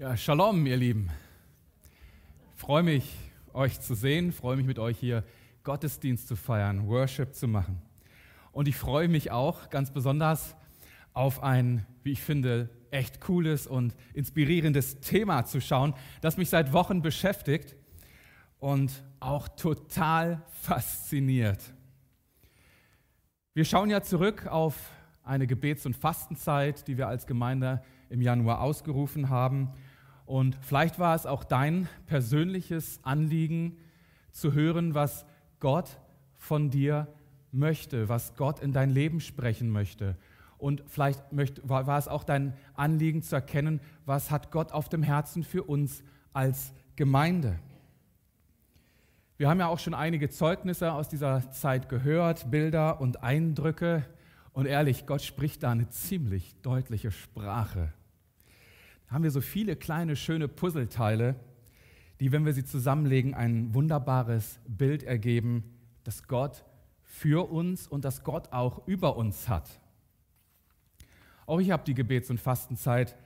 Ja, Shalom, ihr Lieben. Ich freue mich, euch zu sehen, freue mich mit euch hier Gottesdienst zu feiern, Worship zu machen. Und ich freue mich auch ganz besonders auf ein, wie ich finde, echt cooles und inspirierendes Thema zu schauen, das mich seit Wochen beschäftigt und auch total fasziniert. Wir schauen ja zurück auf eine Gebets- und Fastenzeit, die wir als Gemeinde im Januar ausgerufen haben. Und vielleicht war es auch dein persönliches Anliegen zu hören, was Gott von dir möchte, was Gott in dein Leben sprechen möchte. Und vielleicht war es auch dein Anliegen zu erkennen, was hat Gott auf dem Herzen für uns als Gemeinde. Wir haben ja auch schon einige Zeugnisse aus dieser Zeit gehört, Bilder und Eindrücke. Und ehrlich, Gott spricht da eine ziemlich deutliche Sprache haben wir so viele kleine, schöne Puzzleteile, die, wenn wir sie zusammenlegen, ein wunderbares Bild ergeben, dass Gott für uns und dass Gott auch über uns hat. Auch ich habe die Gebets- und Fastenzeit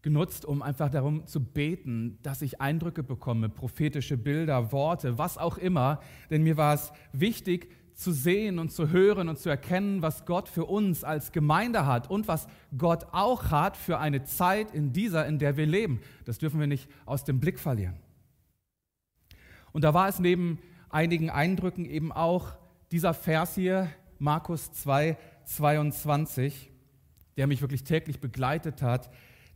genutzt, um einfach darum zu beten, dass ich Eindrücke bekomme, prophetische Bilder, Worte, was auch immer. Denn mir war es wichtig, zu sehen und zu hören und zu erkennen, was Gott für uns als Gemeinde hat und was Gott auch hat für eine Zeit in dieser, in der wir leben. Das dürfen wir nicht aus dem Blick verlieren. Und da war es neben einigen Eindrücken eben auch dieser Vers hier, Markus 2, 22, der mich wirklich täglich begleitet hat,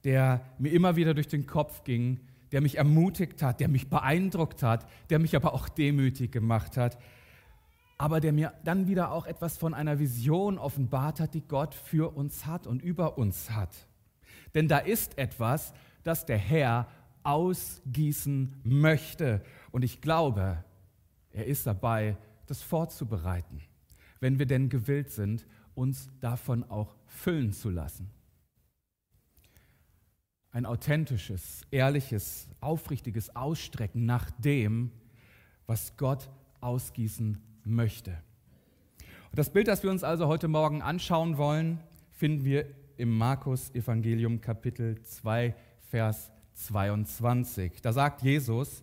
der mir immer wieder durch den Kopf ging, der mich ermutigt hat, der mich beeindruckt hat, der mich aber auch demütig gemacht hat aber der mir dann wieder auch etwas von einer Vision offenbart hat, die Gott für uns hat und über uns hat. Denn da ist etwas, das der Herr ausgießen möchte. Und ich glaube, er ist dabei, das vorzubereiten, wenn wir denn gewillt sind, uns davon auch füllen zu lassen. Ein authentisches, ehrliches, aufrichtiges Ausstrecken nach dem, was Gott ausgießen möchte. Und das Bild, das wir uns also heute Morgen anschauen wollen, finden wir im Markus Evangelium Kapitel 2, Vers 22. Da sagt Jesus,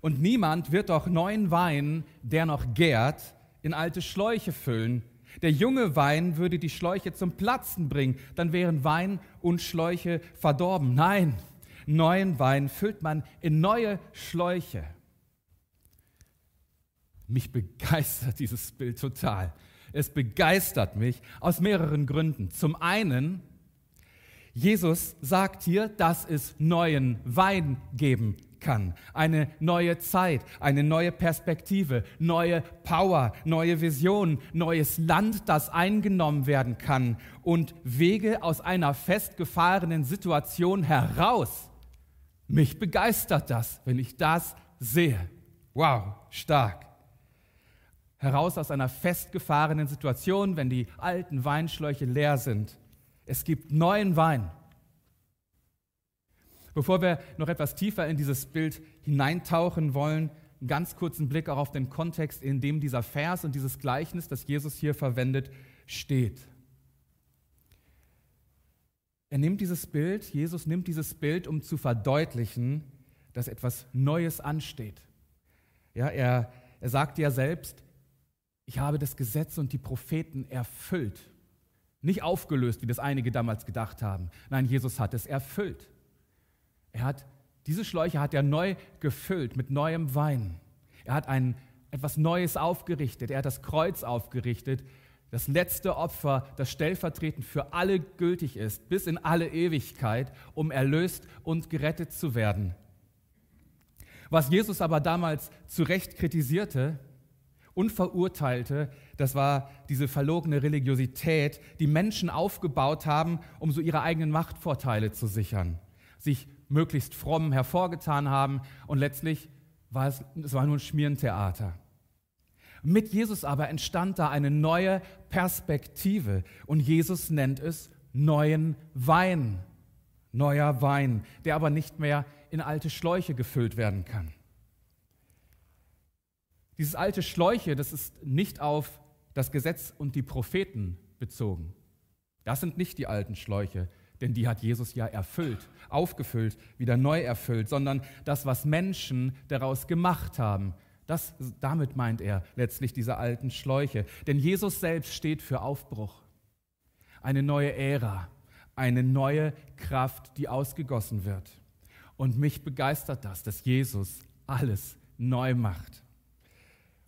und niemand wird doch neuen Wein, der noch gärt, in alte Schläuche füllen. Der junge Wein würde die Schläuche zum Platzen bringen, dann wären Wein und Schläuche verdorben. Nein, neuen Wein füllt man in neue Schläuche. Mich begeistert dieses Bild total. Es begeistert mich aus mehreren Gründen. Zum einen, Jesus sagt hier, dass es neuen Wein geben kann. Eine neue Zeit, eine neue Perspektive, neue Power, neue Vision, neues Land, das eingenommen werden kann und Wege aus einer festgefahrenen Situation heraus. Mich begeistert das, wenn ich das sehe. Wow, stark heraus aus einer festgefahrenen Situation, wenn die alten Weinschläuche leer sind. Es gibt neuen Wein. Bevor wir noch etwas tiefer in dieses Bild hineintauchen wollen, einen ganz kurzen Blick auch auf den Kontext, in dem dieser Vers und dieses Gleichnis, das Jesus hier verwendet, steht. Er nimmt dieses Bild, Jesus nimmt dieses Bild, um zu verdeutlichen, dass etwas Neues ansteht. Ja, er, er sagt ja selbst, ich habe das Gesetz und die Propheten erfüllt. Nicht aufgelöst, wie das einige damals gedacht haben. Nein, Jesus hat es erfüllt. Er hat diese Schläuche hat er neu gefüllt mit neuem Wein. Er hat ein etwas Neues aufgerichtet. Er hat das Kreuz aufgerichtet, das letzte Opfer, das stellvertretend für alle gültig ist, bis in alle Ewigkeit, um erlöst und gerettet zu werden. Was Jesus aber damals zu Recht kritisierte, und verurteilte, das war diese verlogene Religiosität, die Menschen aufgebaut haben, um so ihre eigenen Machtvorteile zu sichern, sich möglichst fromm hervorgetan haben und letztlich war es, es war nur ein Schmierentheater. Mit Jesus aber entstand da eine neue Perspektive und Jesus nennt es neuen Wein, neuer Wein, der aber nicht mehr in alte Schläuche gefüllt werden kann. Dieses alte Schläuche, das ist nicht auf das Gesetz und die Propheten bezogen. Das sind nicht die alten Schläuche. denn die hat Jesus ja erfüllt, aufgefüllt, wieder neu erfüllt, sondern das, was Menschen daraus gemacht haben. Das, damit meint er letztlich diese alten Schläuche. Denn Jesus selbst steht für Aufbruch, eine neue Ära, eine neue Kraft, die ausgegossen wird. Und mich begeistert das, dass Jesus alles neu macht.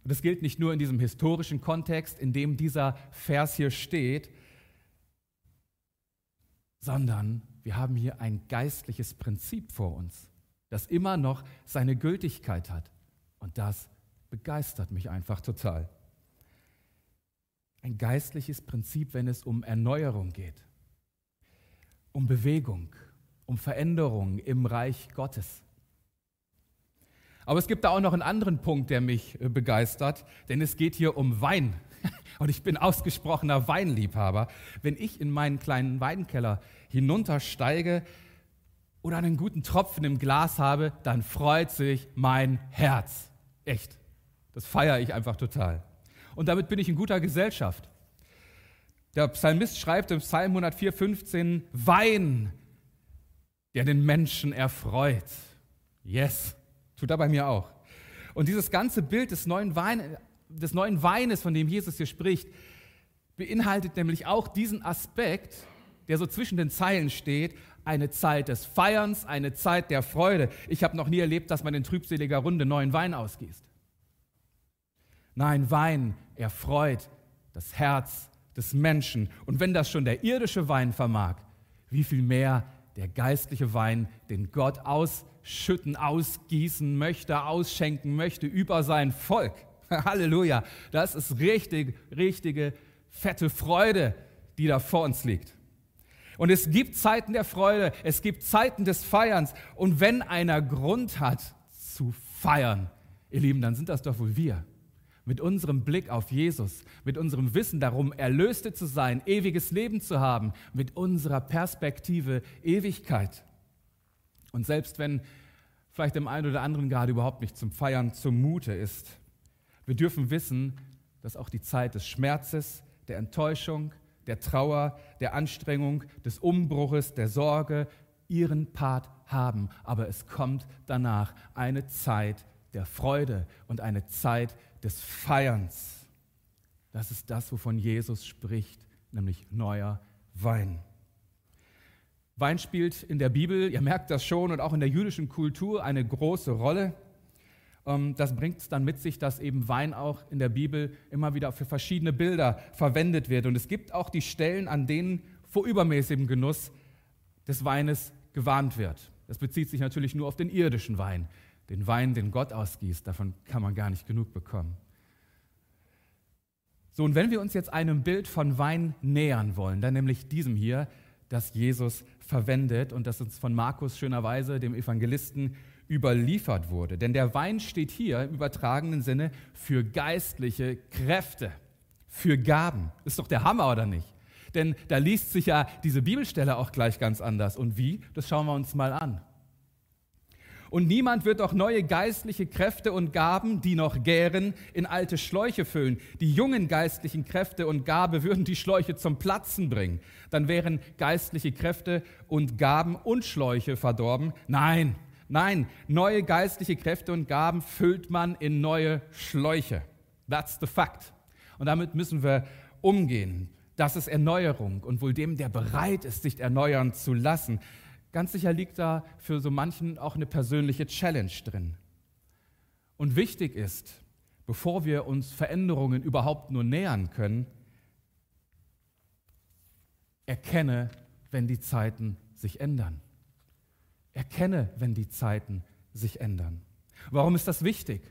Und das gilt nicht nur in diesem historischen Kontext, in dem dieser Vers hier steht, sondern wir haben hier ein geistliches Prinzip vor uns, das immer noch seine Gültigkeit hat. Und das begeistert mich einfach total. Ein geistliches Prinzip, wenn es um Erneuerung geht, um Bewegung, um Veränderung im Reich Gottes. Aber es gibt da auch noch einen anderen Punkt, der mich äh, begeistert, denn es geht hier um Wein. Und ich bin ausgesprochener Weinliebhaber. Wenn ich in meinen kleinen Weinkeller hinuntersteige oder einen guten Tropfen im Glas habe, dann freut sich mein Herz. Echt. Das feiere ich einfach total. Und damit bin ich in guter Gesellschaft. Der Psalmist schreibt im Psalm 104, 15, Wein, der den Menschen erfreut. Yes, tut er bei mir auch. Und dieses ganze Bild des neuen, Wein, des neuen Weines, von dem Jesus hier spricht, beinhaltet nämlich auch diesen Aspekt, der so zwischen den Zeilen steht, eine Zeit des Feierns, eine Zeit der Freude. Ich habe noch nie erlebt, dass man in trübseliger Runde neuen Wein ausgießt. Nein, Wein erfreut das Herz des Menschen. Und wenn das schon der irdische Wein vermag, wie viel mehr der geistliche Wein, den Gott ausschütten, ausgießen möchte, ausschenken möchte über sein Volk. Halleluja. Das ist richtig, richtige, fette Freude, die da vor uns liegt. Und es gibt Zeiten der Freude, es gibt Zeiten des Feierns. Und wenn einer Grund hat zu feiern, ihr Lieben, dann sind das doch wohl wir. Mit unserem Blick auf Jesus, mit unserem Wissen darum, Erlöste zu sein, ewiges Leben zu haben, mit unserer Perspektive Ewigkeit. Und selbst wenn vielleicht dem einen oder anderen gerade überhaupt nicht zum Feiern zumute ist, wir dürfen wissen, dass auch die Zeit des Schmerzes, der Enttäuschung, der Trauer, der Anstrengung, des Umbruches, der Sorge ihren Part haben. Aber es kommt danach eine Zeit der Freude und eine Zeit des Feierns. Das ist das, wovon Jesus spricht, nämlich neuer Wein. Wein spielt in der Bibel, ihr merkt das schon, und auch in der jüdischen Kultur eine große Rolle. Ähm, das bringt es dann mit sich, dass eben Wein auch in der Bibel immer wieder für verschiedene Bilder verwendet wird. Und es gibt auch die Stellen, an denen vor übermäßigem Genuss des Weines gewarnt wird. Das bezieht sich natürlich nur auf den irdischen Wein, den Wein, den Gott ausgießt. Davon kann man gar nicht genug bekommen. So, und wenn wir uns jetzt einem Bild von Wein nähern wollen, dann nämlich diesem hier, das Jesus verwendet und das uns von Markus schönerweise, dem Evangelisten, überliefert wurde. Denn der Wein steht hier im übertragenen Sinne für geistliche Kräfte, für Gaben. Ist doch der Hammer, oder nicht? Denn da liest sich ja diese Bibelstelle auch gleich ganz anders. Und wie? Das schauen wir uns mal an. Und niemand wird auch neue geistliche Kräfte und Gaben, die noch gären, in alte Schläuche füllen. Die jungen geistlichen Kräfte und Gabe würden die Schläuche zum Platzen bringen. Dann wären geistliche Kräfte und Gaben und Schläuche verdorben. Nein, Nein, neue geistliche Kräfte und Gaben füllt man in neue Schläuche. That's the fact. Und damit müssen wir umgehen. Das ist Erneuerung und wohl dem, der bereit ist, sich erneuern zu lassen. Ganz sicher liegt da für so manchen auch eine persönliche Challenge drin. Und wichtig ist, bevor wir uns Veränderungen überhaupt nur nähern können, erkenne, wenn die Zeiten sich ändern. Erkenne, wenn die Zeiten sich ändern. Warum ist das wichtig?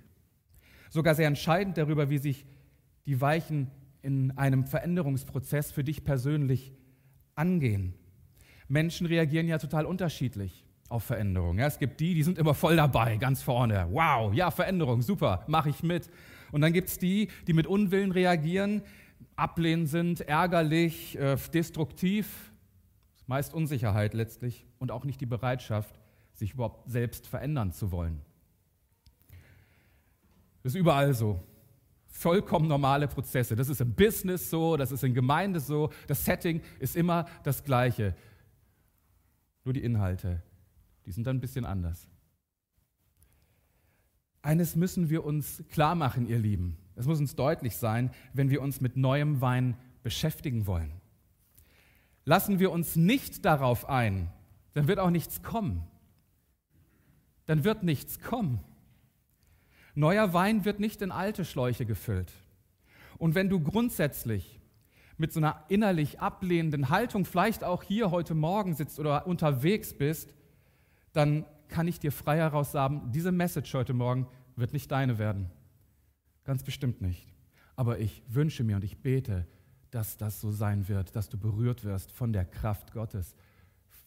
Sogar sehr entscheidend darüber, wie sich die Weichen in einem Veränderungsprozess für dich persönlich angehen. Menschen reagieren ja total unterschiedlich auf Veränderung. Ja, es gibt die, die sind immer voll dabei, ganz vorne. Wow, ja, Veränderung, super, mache ich mit. Und dann gibt es die, die mit Unwillen reagieren, ablehnend sind, ärgerlich, äh, destruktiv, meist Unsicherheit letztlich und auch nicht die Bereitschaft, sich überhaupt selbst verändern zu wollen. Das ist überall so. Vollkommen normale Prozesse. Das ist im Business so, das ist in Gemeinde so. Das Setting ist immer das gleiche. Nur die Inhalte, die sind dann ein bisschen anders. Eines müssen wir uns klar machen, ihr Lieben. Es muss uns deutlich sein, wenn wir uns mit neuem Wein beschäftigen wollen. Lassen wir uns nicht darauf ein, dann wird auch nichts kommen. Dann wird nichts kommen. Neuer Wein wird nicht in alte Schläuche gefüllt. Und wenn du grundsätzlich mit so einer innerlich ablehnenden Haltung vielleicht auch hier heute Morgen sitzt oder unterwegs bist, dann kann ich dir frei heraus sagen, diese Message heute Morgen wird nicht deine werden. Ganz bestimmt nicht. Aber ich wünsche mir und ich bete, dass das so sein wird, dass du berührt wirst von der Kraft Gottes,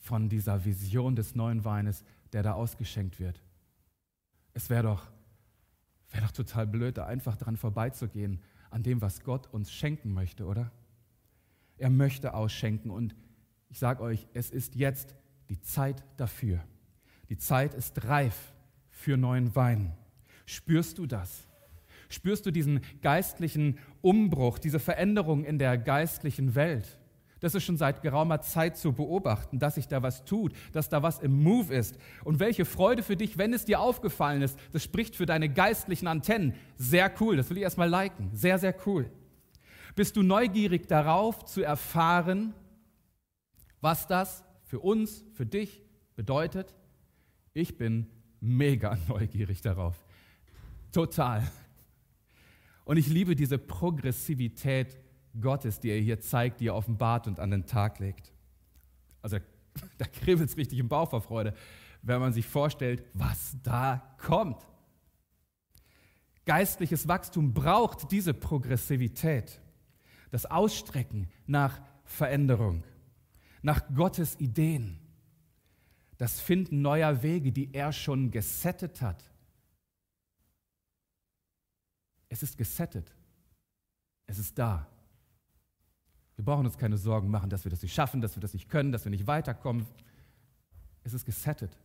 von dieser Vision des neuen Weines, der da ausgeschenkt wird. Es wäre doch, wär doch total blöd, da einfach dran vorbeizugehen, an dem, was Gott uns schenken möchte, oder? Er möchte ausschenken und ich sage euch, es ist jetzt die Zeit dafür. Die Zeit ist reif für neuen Wein. Spürst du das? Spürst du diesen geistlichen Umbruch, diese Veränderung in der geistlichen Welt? Das ist schon seit geraumer Zeit zu beobachten, dass sich da was tut, dass da was im Move ist. Und welche Freude für dich, wenn es dir aufgefallen ist. Das spricht für deine geistlichen Antennen. Sehr cool, das will ich erstmal liken. Sehr, sehr cool. Bist du neugierig darauf zu erfahren, was das für uns, für dich bedeutet? Ich bin mega neugierig darauf. Total. Und ich liebe diese Progressivität Gottes, die er hier zeigt, die er offenbart und an den Tag legt. Also da kribbelt es richtig im Bauch vor Freude, wenn man sich vorstellt, was da kommt. Geistliches Wachstum braucht diese Progressivität, das Ausstrecken nach Veränderung, nach Gottes Ideen, das Finden neuer Wege, die er schon gesettet hat es ist gesettet. Es ist da. Wir brauchen uns keine Sorgen machen, dass wir das nicht schaffen, dass wir das nicht können, dass wir nicht weiterkommen. Es ist gesettet.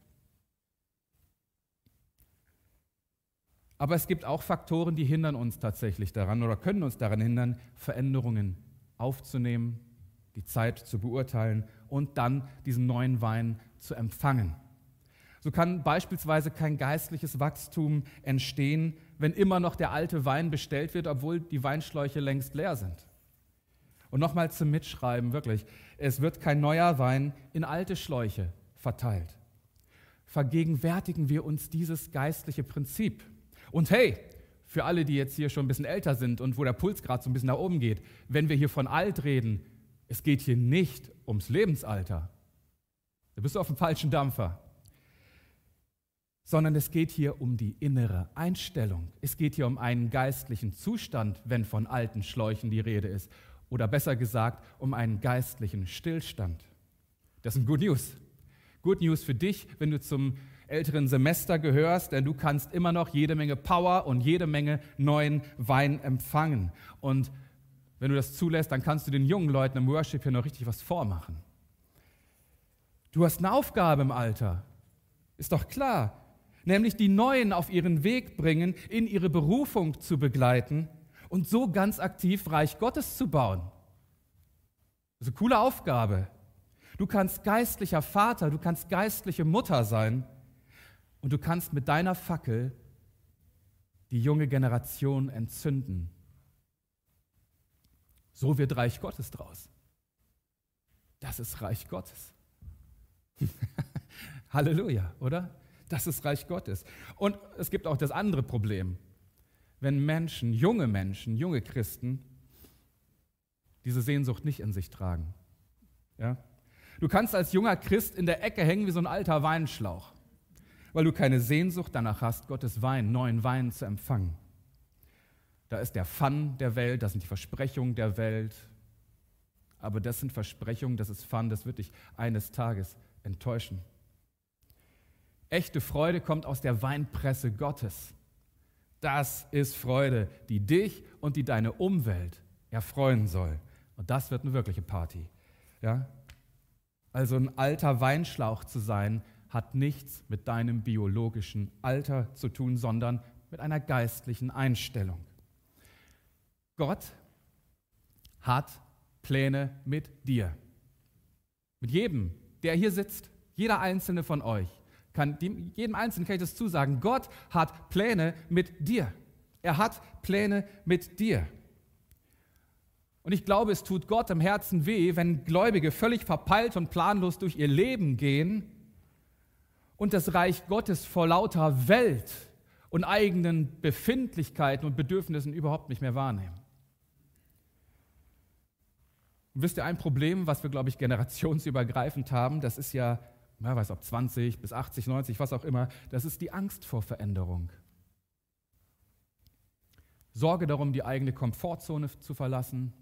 Aber es gibt auch Faktoren, die hindern uns tatsächlich daran oder können uns daran hindern, Veränderungen aufzunehmen, die Zeit zu beurteilen und dann diesen neuen Wein zu empfangen. So kann beispielsweise kein geistliches Wachstum entstehen, wenn immer noch der alte Wein bestellt wird, obwohl die Weinschläuche längst leer sind. Und nochmal zum Mitschreiben, wirklich, es wird kein neuer Wein in alte Schläuche verteilt. Vergegenwärtigen wir uns dieses geistliche Prinzip. Und hey, für alle, die jetzt hier schon ein bisschen älter sind und wo der Puls gerade so ein bisschen nach oben geht, wenn wir hier von alt reden, es geht hier nicht ums Lebensalter. Da bist du auf dem falschen Dampfer sondern es geht hier um die innere Einstellung. Es geht hier um einen geistlichen Zustand, wenn von alten Schläuchen die Rede ist. Oder besser gesagt, um einen geistlichen Stillstand. Das sind Good News. Good News für dich, wenn du zum älteren Semester gehörst, denn du kannst immer noch jede Menge Power und jede Menge neuen Wein empfangen. Und wenn du das zulässt, dann kannst du den jungen Leuten im Worship hier noch richtig was vormachen. Du hast eine Aufgabe im Alter. Ist doch klar nämlich die Neuen auf ihren Weg bringen, in ihre Berufung zu begleiten und so ganz aktiv Reich Gottes zu bauen. Das ist eine coole Aufgabe. Du kannst geistlicher Vater, du kannst geistliche Mutter sein und du kannst mit deiner Fackel die junge Generation entzünden. So wird Reich Gottes draus. Das ist Reich Gottes. Halleluja, oder? Das ist Reich Gottes. Und es gibt auch das andere Problem. Wenn Menschen, junge Menschen, junge Christen, diese Sehnsucht nicht in sich tragen. Ja? Du kannst als junger Christ in der Ecke hängen wie so ein alter Weinschlauch, weil du keine Sehnsucht danach hast, Gottes Wein, neuen Wein zu empfangen. Da ist der Fun der Welt, das sind die Versprechungen der Welt. Aber das sind Versprechungen, das ist Fun, das wird dich eines Tages enttäuschen. Echte Freude kommt aus der Weinpresse Gottes. Das ist Freude, die dich und die deine Umwelt erfreuen soll. Und das wird eine wirkliche Party. Ja? Also ein alter Weinschlauch zu sein, hat nichts mit deinem biologischen Alter zu tun, sondern mit einer geistlichen Einstellung. Gott hat Pläne mit dir. Mit jedem, der hier sitzt, Jeder einzelne von euch kann, jedem Einzelnen kann ich das zusagen. Gott hat Pläne mit dir. Er hat Pläne mit dir. Und ich glaube, es tut Gott im Herzen weh, wenn Gläubige völlig verpeilt und planlos durch ihr Leben gehen und das Reich Gottes vor lauter Welt und eigenen Befindlichkeiten und Bedürfnissen überhaupt nicht mehr wahrnehmen. Und wisst ihr, ein Problem, was wir, glaube ich, generationsübergreifend haben, das ist ja, wer weiß ob 20 bis 80, 90, was auch immer, das ist die Angst vor Veränderung. Sorge darum, die eigene Komfortzone zu verlassen,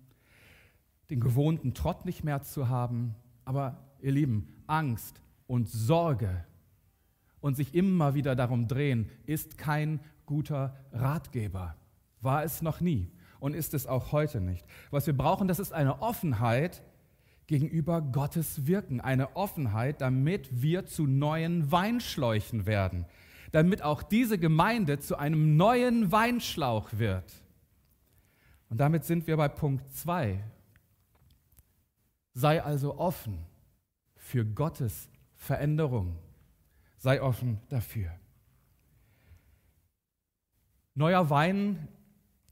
den gewohnten Trott nicht mehr zu haben. Aber ihr Lieben, Angst und Sorge und sich immer wieder darum drehen, ist kein guter Ratgeber. War es noch nie und ist es auch heute nicht. Was wir brauchen, das ist eine Offenheit gegenüber Gottes Wirken, eine Offenheit, damit wir zu neuen Weinschläuchen werden, damit auch diese Gemeinde zu einem neuen Weinschlauch wird. Und damit sind wir bei Punkt 2. Sei also offen für Gottes Veränderung. Sei offen dafür. Neuer Wein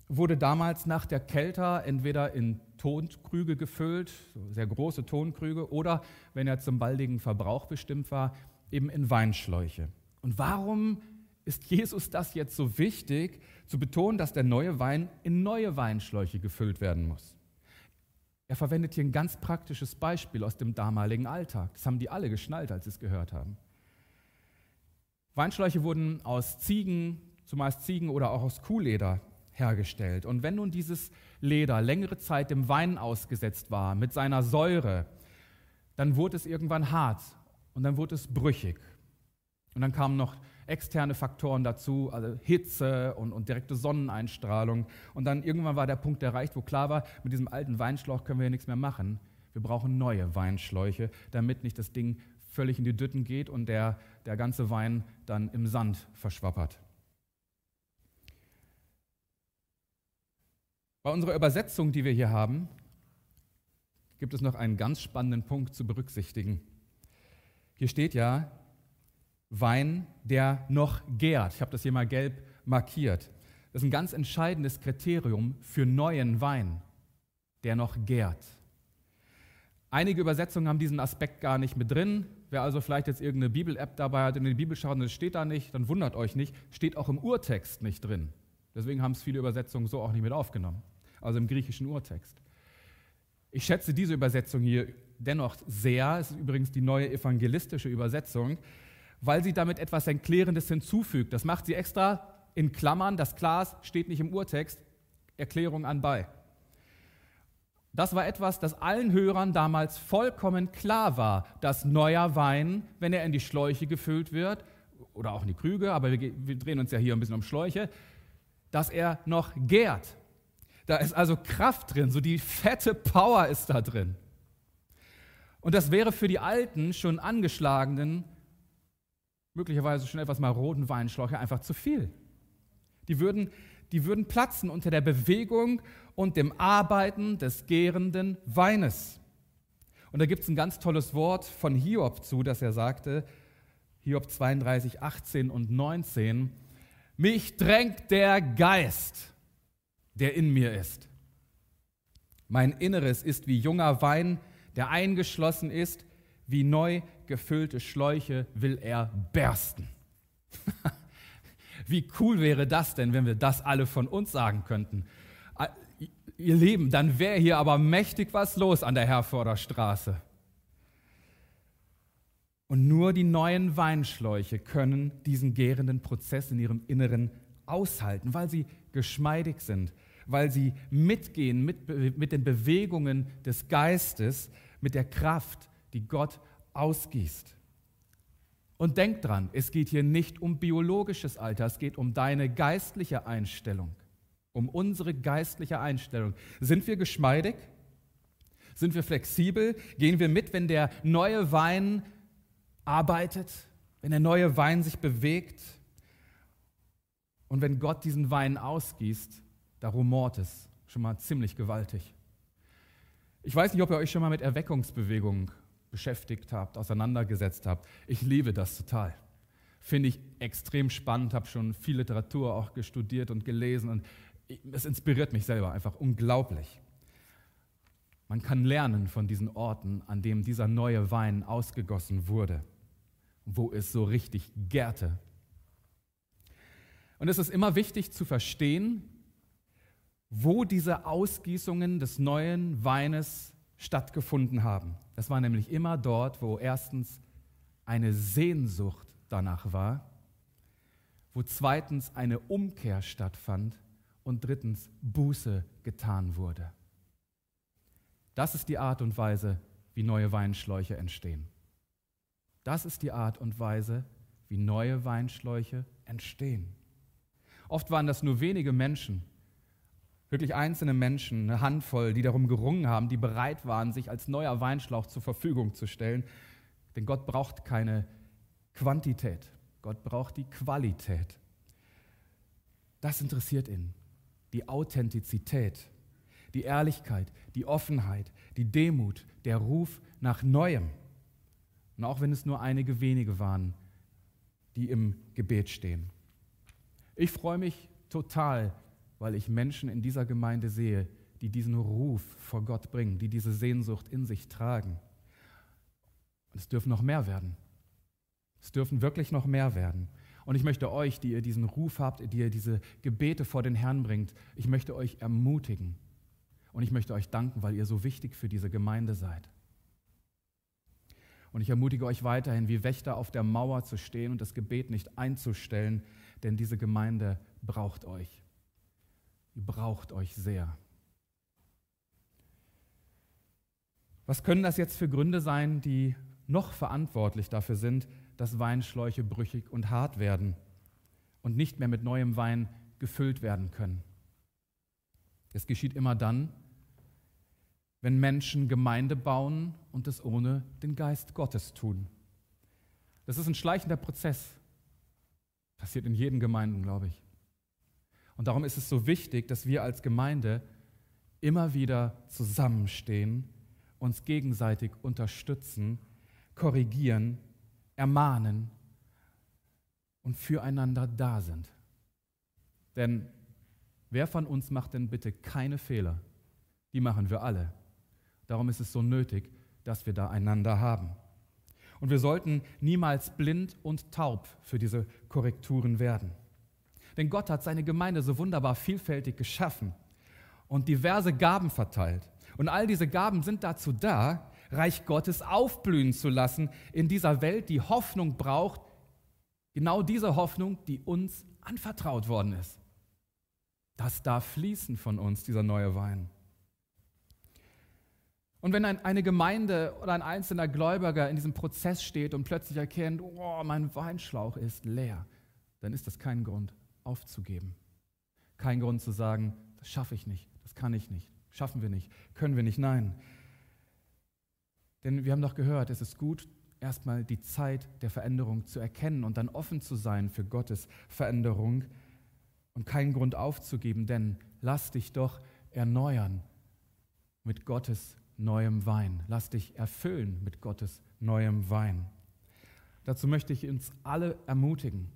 wurde damals nach der Kälte entweder in Tonkrüge gefüllt, sehr große Tonkrüge, oder wenn er zum baldigen Verbrauch bestimmt war, eben in Weinschläuche. Und warum ist Jesus das jetzt so wichtig, zu betonen, dass der neue Wein in neue Weinschläuche gefüllt werden muss? Er verwendet hier ein ganz praktisches Beispiel aus dem damaligen Alltag. Das haben die alle geschnallt, als sie es gehört haben. Weinschläuche wurden aus Ziegen, zumeist Ziegen oder auch aus Kuhleder hergestellt. Und wenn nun dieses Leder längere Zeit dem Wein ausgesetzt war, mit seiner Säure, dann wurde es irgendwann hart und dann wurde es brüchig. Und dann kamen noch externe Faktoren dazu, also Hitze und, und, direkte Sonneneinstrahlung. Und dann irgendwann war der Punkt erreicht, wo klar war, mit diesem alten Weinschlauch können wir hier nichts mehr machen. Wir brauchen neue Weinschläuche, damit nicht das Ding völlig in die Dütten geht und der, der ganze Wein dann im Sand verschwappert. Bei unserer Übersetzung, die wir hier haben, gibt es noch einen ganz spannenden Punkt zu berücksichtigen. Hier steht ja Wein, der noch gärt. Ich habe das hier mal gelb markiert. Das ist ein ganz entscheidendes Kriterium für neuen Wein, der noch gärt. Einige Übersetzungen haben diesen Aspekt gar nicht mit drin. Wer also vielleicht jetzt irgendeine Bibel-App dabei hat und in die Bibel schaut und es steht da nicht, dann wundert euch nicht, steht auch im Urtext nicht drin. Deswegen haben es viele Übersetzungen so auch nicht mit aufgenommen also im griechischen Urtext. Ich schätze diese Übersetzung hier dennoch sehr. Es ist übrigens die neue evangelistische Übersetzung, weil sie damit etwas Erklärendes hinzufügt. Das macht sie extra in Klammern. Das Glas steht nicht im Urtext. Erklärung anbei. Das war etwas, das allen Hörern damals vollkommen klar war, dass neuer Wein, wenn er in die Schläuche gefüllt wird, oder auch in die Krüge, aber wir, wir drehen uns ja hier ein bisschen um Schläuche, dass er noch gärt. Da ist also Kraft drin, so die fette Power ist da drin. Und das wäre für die alten, schon angeschlagenen, möglicherweise schon etwas maroden Weinschläuche einfach zu viel. Die würden, die würden platzen unter der Bewegung und dem Arbeiten des gärenden Weines. Und da gibt es ein ganz tolles Wort von Hiob zu, das er sagte, Hiob 32, 18 und 19, mich drängt der Geist der in mir ist. Mein Inneres ist wie junger Wein, der eingeschlossen ist, wie neu gefüllte Schläuche will er bersten. wie cool wäre das denn, wenn wir das alle von uns sagen könnten? Ah, ihr Lieben, dann wäre hier aber mächtig was los an der Herforder Straße. Und nur die neuen Weinschläuche können diesen gärenden Prozess in ihrem Inneren aushalten, weil sie geschmeidig sind, weil sie mitgehen mit, mit den Bewegungen des Geistes, mit der Kraft, die Gott ausgießt. Und denk dran, es geht hier nicht um biologisches Alter, es geht um deine geistliche Einstellung, um unsere geistliche Einstellung. Sind wir geschmeidig? Sind wir flexibel? Gehen wir mit, wenn der neue Wein arbeitet, wenn der neue Wein sich bewegt? Und wenn Gott diesen Wein ausgießt, da rumort es schon mal ziemlich gewaltig. Ich weiß nicht, ob ihr euch schon mal mit Erweckungsbewegungen beschäftigt habt, auseinandergesetzt habt. Ich liebe das total. Finde ich extrem spannend, habe schon viel Literatur auch gestudiert und gelesen und es inspiriert mich selber einfach unglaublich. Man kann lernen von diesen Orten, an dem dieser neue Wein ausgegossen wurde, wo es so richtig gärte. Und es ist immer wichtig zu verstehen, wo diese Ausgießungen des neuen Weines stattgefunden haben. Das war nämlich immer dort, wo erstens eine Sehnsucht danach war, wo zweitens eine Umkehr stattfand und drittens Buße getan wurde. Das ist die Art und Weise, wie neue Weinschläuche entstehen. Das ist die Art und Weise, wie neue Weinschläuche entstehen. Oft waren das nur wenige Menschen, wirklich einzelne Menschen, eine Handvoll, die darum gerungen haben, die bereit waren, sich als neuer Weinschlauch zur Verfügung zu stellen. Denn Gott braucht keine Quantität, Gott braucht die Qualität. Das interessiert ihn, die Authentizität die Ehrlichkeit, die Offenheit, die Demut, der Ruf nach Neuem. Und auch wenn es nur einige wenige waren, die im Gebet stehen. Ich freue mich total, weil ich Menschen in dieser Gemeinde sehe, die diesen Ruf vor Gott bringen, die diese Sehnsucht in sich tragen. Und es dürfen noch mehr werden. Es dürfen wirklich noch mehr werden. Und ich möchte euch, die ihr diesen Ruf habt, die ihr diese Gebete vor den Herrn bringt, ich möchte euch ermutigen, und ich möchte euch danken, weil ihr so wichtig für diese Gemeinde seid. Und ich ermutige euch weiterhin, wie Wächter auf der Mauer zu stehen und das Gebet nicht einzustellen, denn diese Gemeinde braucht euch. Die braucht euch sehr. Was können das jetzt für Gründe sein, die noch verantwortlich dafür sind, dass Weinschläuche brüchig und hart werden und nicht mehr mit neuem Wein gefüllt werden können? Es geschieht immer dann, wenn Menschen Gemeinde bauen und es ohne den Geist Gottes tun. Das ist ein schleichender Prozess. Passiert in jedem Gemeinden, glaube ich. Und darum ist es so wichtig, dass wir als Gemeinde immer wieder zusammenstehen, uns gegenseitig unterstützen, korrigieren, ermahnen und füreinander da sind. Denn wer von uns macht denn bitte keine Fehler? Die machen wir alle. Darum ist es so nötig, dass wir da einander haben. Und wir sollten niemals blind und taub für diese Korrekturen werden. Denn Gott hat seine Gemeinde so wunderbar vielfältig geschaffen und diverse Gaben verteilt. Und all diese Gaben sind dazu da, Reich Gottes aufblühen zu lassen in dieser Welt, die Hoffnung braucht, genau diese Hoffnung, die uns anvertraut worden ist. Das darf fließen von uns, dieser neue Wein. Und wenn ein, eine Gemeinde oder ein einzelner Gläubiger in diesem Prozess steht und plötzlich erkennt, oh, mein Weinschlauch ist leer, dann ist das kein Grund aufzugeben. Kein Grund zu sagen, das schaffe ich nicht, das kann ich nicht, schaffen wir nicht, können wir nicht. Nein. Denn wir haben doch gehört, es ist gut, erstmal die Zeit der Veränderung zu erkennen und dann offen zu sein für Gottes Veränderung und keinen Grund aufzugeben, denn lass dich doch erneuern mit Gottes neuem Wein. Lass dich erfüllen mit Gottes neuem Wein. Dazu möchte ich uns alle ermutigen.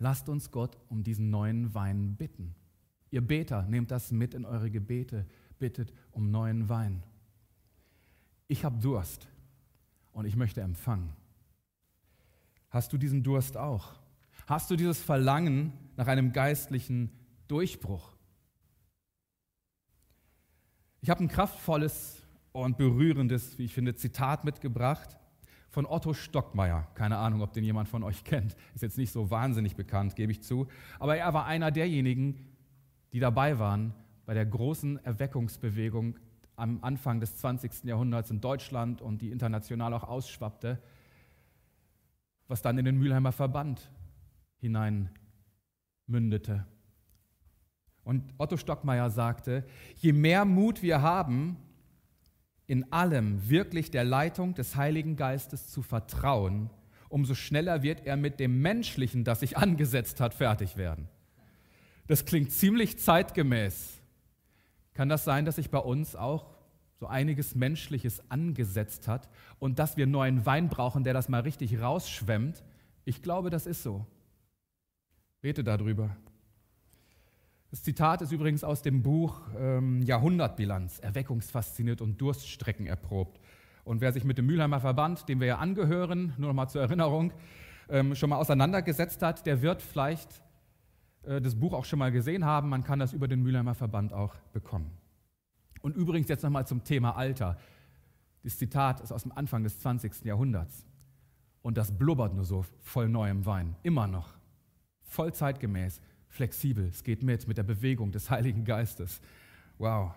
Lasst uns Gott um diesen neuen Wein bitten. Ihr Beter, nehmt das mit in eure Gebete, bittet um neuen Wein. Ich habe Durst und ich möchte empfangen. Hast du diesen Durst auch? Hast du dieses Verlangen nach einem geistlichen Durchbruch? Ich habe ein kraftvolles und berührendes, wie ich finde, Zitat mitgebracht von Otto Stockmeier. Keine Ahnung, ob den jemand von euch kennt. Ist jetzt nicht so wahnsinnig bekannt, gebe ich zu. Aber er war einer derjenigen, die dabei waren bei der großen Erweckungsbewegung am Anfang des 20. Jahrhunderts in Deutschland und die international auch ausschwappte, was dann in den Mülheimer Verband hinein mündete. Und Otto Stockmeier sagte, je mehr Mut wir haben, in allem wirklich der Leitung des Heiligen Geistes zu vertrauen, umso schneller wird er mit dem Menschlichen, das sich angesetzt hat, fertig werden. Das klingt ziemlich zeitgemäß. Kann das sein, dass sich bei uns auch so einiges Menschliches angesetzt hat und dass wir neuen Wein brauchen, der das mal richtig rausschwemmt. Ich glaube, das ist so. Bete darüber. Das Zitat ist übrigens aus dem Buch ähm, Jahrhundertbilanz, Erweckungsfasziniert und Durststrecken erprobt. Und wer sich mit dem Mülheimer Verband, dem wir ja angehören, nur noch mal zur Erinnerung, ähm, schon mal auseinandergesetzt hat, der wird vielleicht äh, das Buch auch schon mal gesehen haben. Man kann das über den Mülheimer Verband auch bekommen. Und übrigens jetzt noch mal zum Thema Alter. Das Zitat ist aus dem Anfang des 20. Jahrhunderts. Und das blubbert nur so voll neuem Wein. Immer noch. Voll zeitgemäß, flexibel. Es geht mit, mit der Bewegung des Heiligen Geistes. Wow.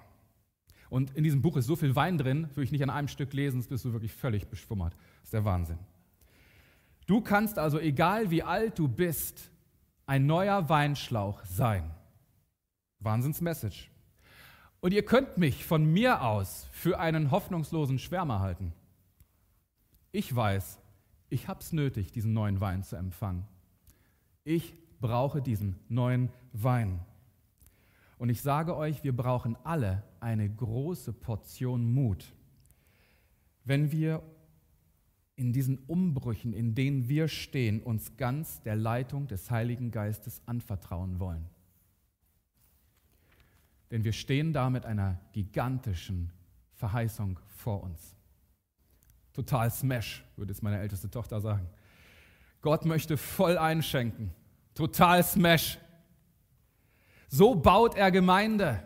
Und in diesem Buch ist so viel Wein drin, würde ich nicht an einem Stück lesen, sonst bist du wirklich völlig beschwummert. Das ist der Wahnsinn. Du kannst also, egal wie alt du bist, ein neuer Weinschlauch sein. Wahnsinnsmessage. Und ihr könnt mich von mir aus für einen hoffnungslosen Schwärmer halten. Ich weiß, ich habe es nötig, diesen neuen Wein zu empfangen. Ich brauche diesen neuen Wein. Und ich sage euch, wir brauchen alle eine große Portion Mut, wenn wir in diesen Umbrüchen, in denen wir stehen, uns ganz der Leitung des Heiligen Geistes anvertrauen wollen. Denn wir stehen da mit einer gigantischen Verheißung vor uns. Total Smash, würde es meine älteste Tochter sagen. Gott möchte voll einschenken. Total Smash. So baut er Gemeinde.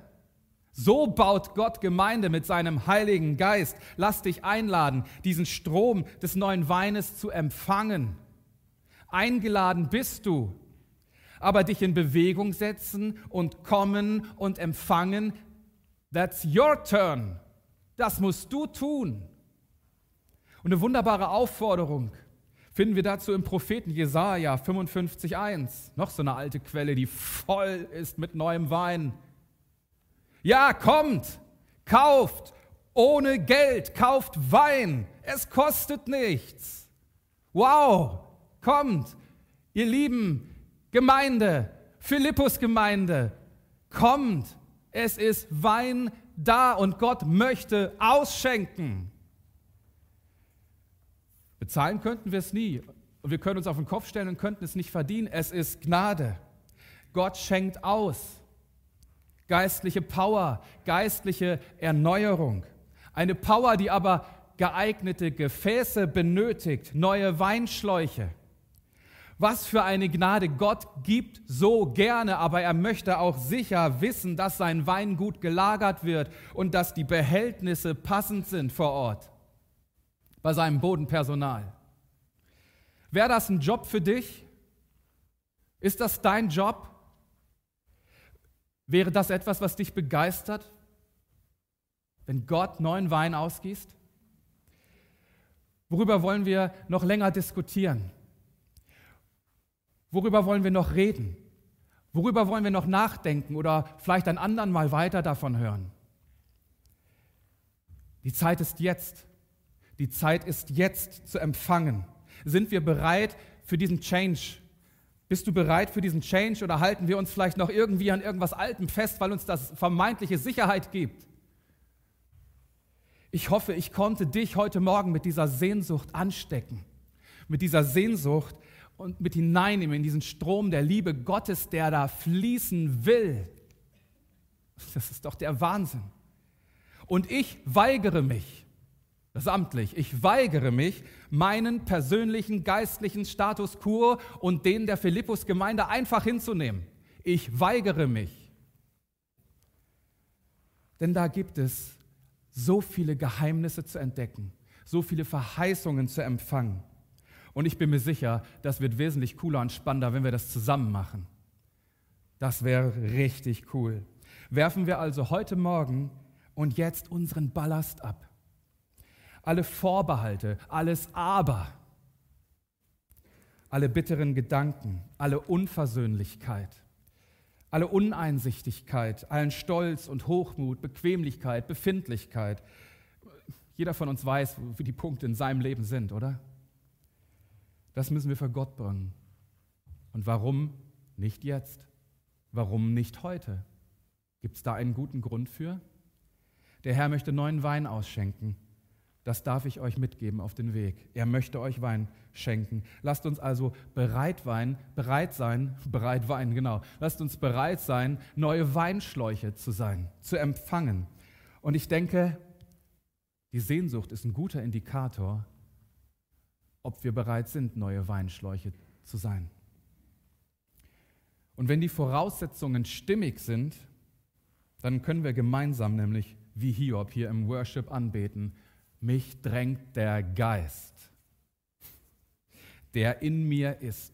So baut Gott Gemeinde mit seinem Heiligen Geist. Lass dich einladen, diesen Strom des neuen Weines zu empfangen. Eingeladen bist du, aber dich in Bewegung setzen und kommen und empfangen, that's your turn. Das musst du tun. Und eine wunderbare Aufforderung finden wir dazu im Propheten Jesaja 55,1. Noch so eine alte Quelle, die voll ist mit neuem Wein. Ja, kommt, kauft ohne Geld, kauft Wein. Es kostet nichts. Wow, kommt, ihr lieben Gemeinde, Philippus Gemeinde, kommt. Es ist Wein da und Gott möchte ausschenken. Bezahlen könnten wir es nie. Und wir können uns auf den Kopf stellen und könnten es nicht verdienen. Es ist Gnade. Gott schenkt aus geistliche Power, geistliche Erneuerung. Eine Power, die aber geeignete Gefäße benötigt, neue Weinschläuche. Was für eine Gnade. Gott gibt so gerne, aber er möchte auch sicher wissen, dass sein Wein gut gelagert wird und dass die Behältnisse passend sind vor Ort bei seinem Bodenpersonal. Wäre das ein Job für dich? Ist das dein Job? Wäre das etwas, was dich begeistert, wenn Gott neuen Wein ausgießt? Worüber wollen wir noch länger diskutieren? Worüber wollen wir noch reden? Worüber wollen wir noch nachdenken oder vielleicht ein anderen Mal weiter davon hören? Die Zeit ist jetzt. Die Zeit ist jetzt zu empfangen. Sind wir bereit für diesen Change, bist du bereit für diesen Change oder halten wir uns vielleicht noch irgendwie an irgendwas Altem fest, weil uns das vermeintliche Sicherheit gibt? Ich hoffe, ich konnte dich heute Morgen mit dieser Sehnsucht anstecken, mit dieser Sehnsucht und mit hineinnehmen in diesen Strom der Liebe Gottes, der da fließen will. Das ist doch der Wahnsinn. Und ich weigere mich, samtlich. Ich weigere mich, meinen persönlichen geistlichen Status quo und den der Philippus-Gemeinde einfach hinzunehmen. Ich weigere mich. Denn da gibt es so viele Geheimnisse zu entdecken, so viele Verheißungen zu empfangen. Und ich bin mir sicher, das wird wesentlich cooler und spannender, wenn wir das zusammen machen. Das wäre richtig cool. Werfen wir also heute Morgen und jetzt unseren Ballast ab alle Vorbehalte, alles Aber, alle bitteren Gedanken, alle Unversöhnlichkeit, alle Uneinsichtigkeit, allen Stolz und Hochmut, Bequemlichkeit, Befindlichkeit. Jeder von uns weiß, wie die Punkte in seinem Leben sind, oder? Das müssen wir vor Gott bringen. Und warum nicht jetzt? Warum nicht heute? Gibt es da einen guten Grund für? Der Herr möchte neuen Wein ausschenken. Das darf ich euch mitgeben auf den Weg. Er möchte euch Wein schenken. Lasst uns also bereit, Wein, bereit sein, bereit Wein, genau. Lasst uns bereit sein, neue Weinschläuche zu sein, zu empfangen. Und ich denke, die Sehnsucht ist ein guter Indikator, ob wir bereit sind, neue Weinschläuche zu sein. Und wenn die Voraussetzungen stimmig sind, dann können wir gemeinsam nämlich wie Hiob hier im Worship anbeten mich drängt der Geist, der in mir ist.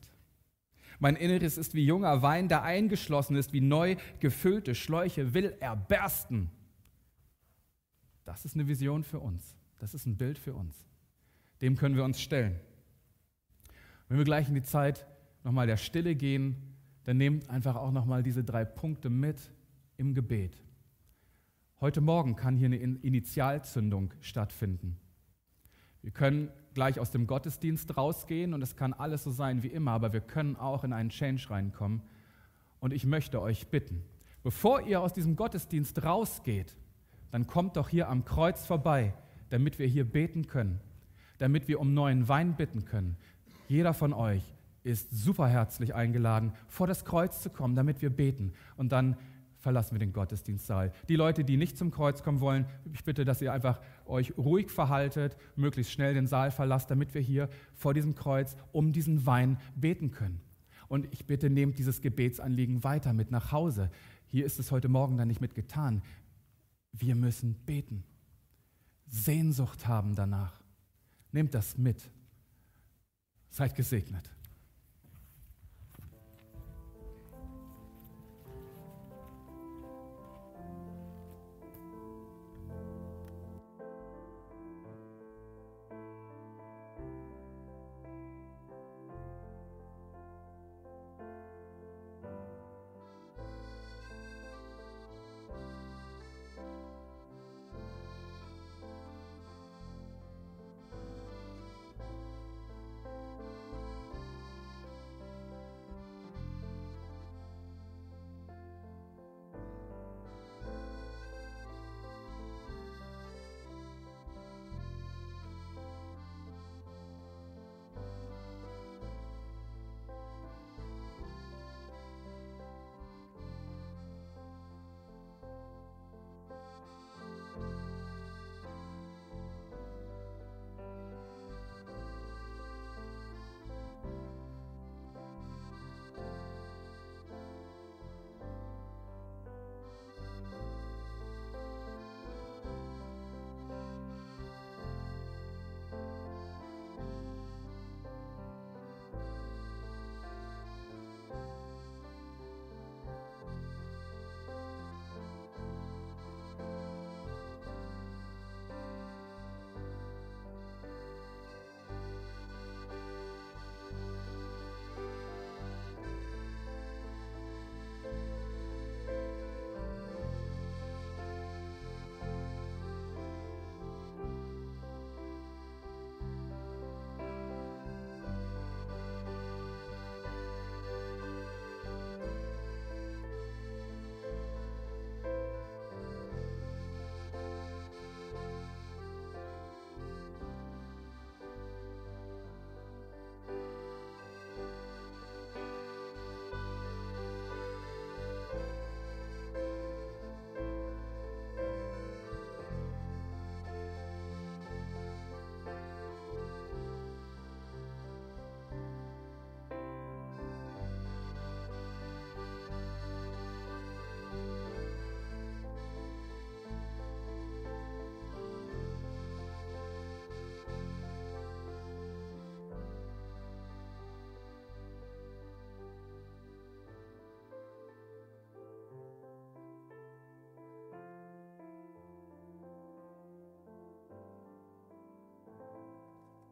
Mein Inneres ist wie junger Wein, der eingeschlossen ist, wie neu gefüllte Schläuche will er bersten. Das ist eine Vision für uns. Das ist ein Bild für uns. Dem können wir uns stellen. Wenn wir gleich in die Zeit nochmal der Stille gehen, dann nehmt einfach auch nochmal diese drei Punkte mit im Gebet. Heute Morgen kann hier eine Initialzündung stattfinden. Wir können gleich aus dem Gottesdienst rausgehen und es kann alles so sein wie immer, aber wir können auch in einen Change reinkommen. Und ich möchte euch bitten, bevor ihr aus diesem Gottesdienst rausgeht, dann kommt doch hier am Kreuz vorbei, damit wir hier beten können, damit wir um neuen Wein bitten können. Jeder von euch ist super herzlich eingeladen, vor das Kreuz zu kommen, damit wir beten. Und dann verlassen wir den Gottesdienstsaal. Die Leute, die nicht zum Kreuz kommen wollen, ich bitte, dass ihr einfach euch ruhig verhaltet, möglichst schnell den Saal verlasst, damit wir hier vor diesem Kreuz um diesen Wein beten können. Und ich bitte, nehmt dieses Gebetsanliegen weiter mit nach Hause. Hier ist es heute Morgen dann nicht mit getan. Wir müssen beten. Sehnsucht haben danach. Nehmt das mit. Seid gesegnet.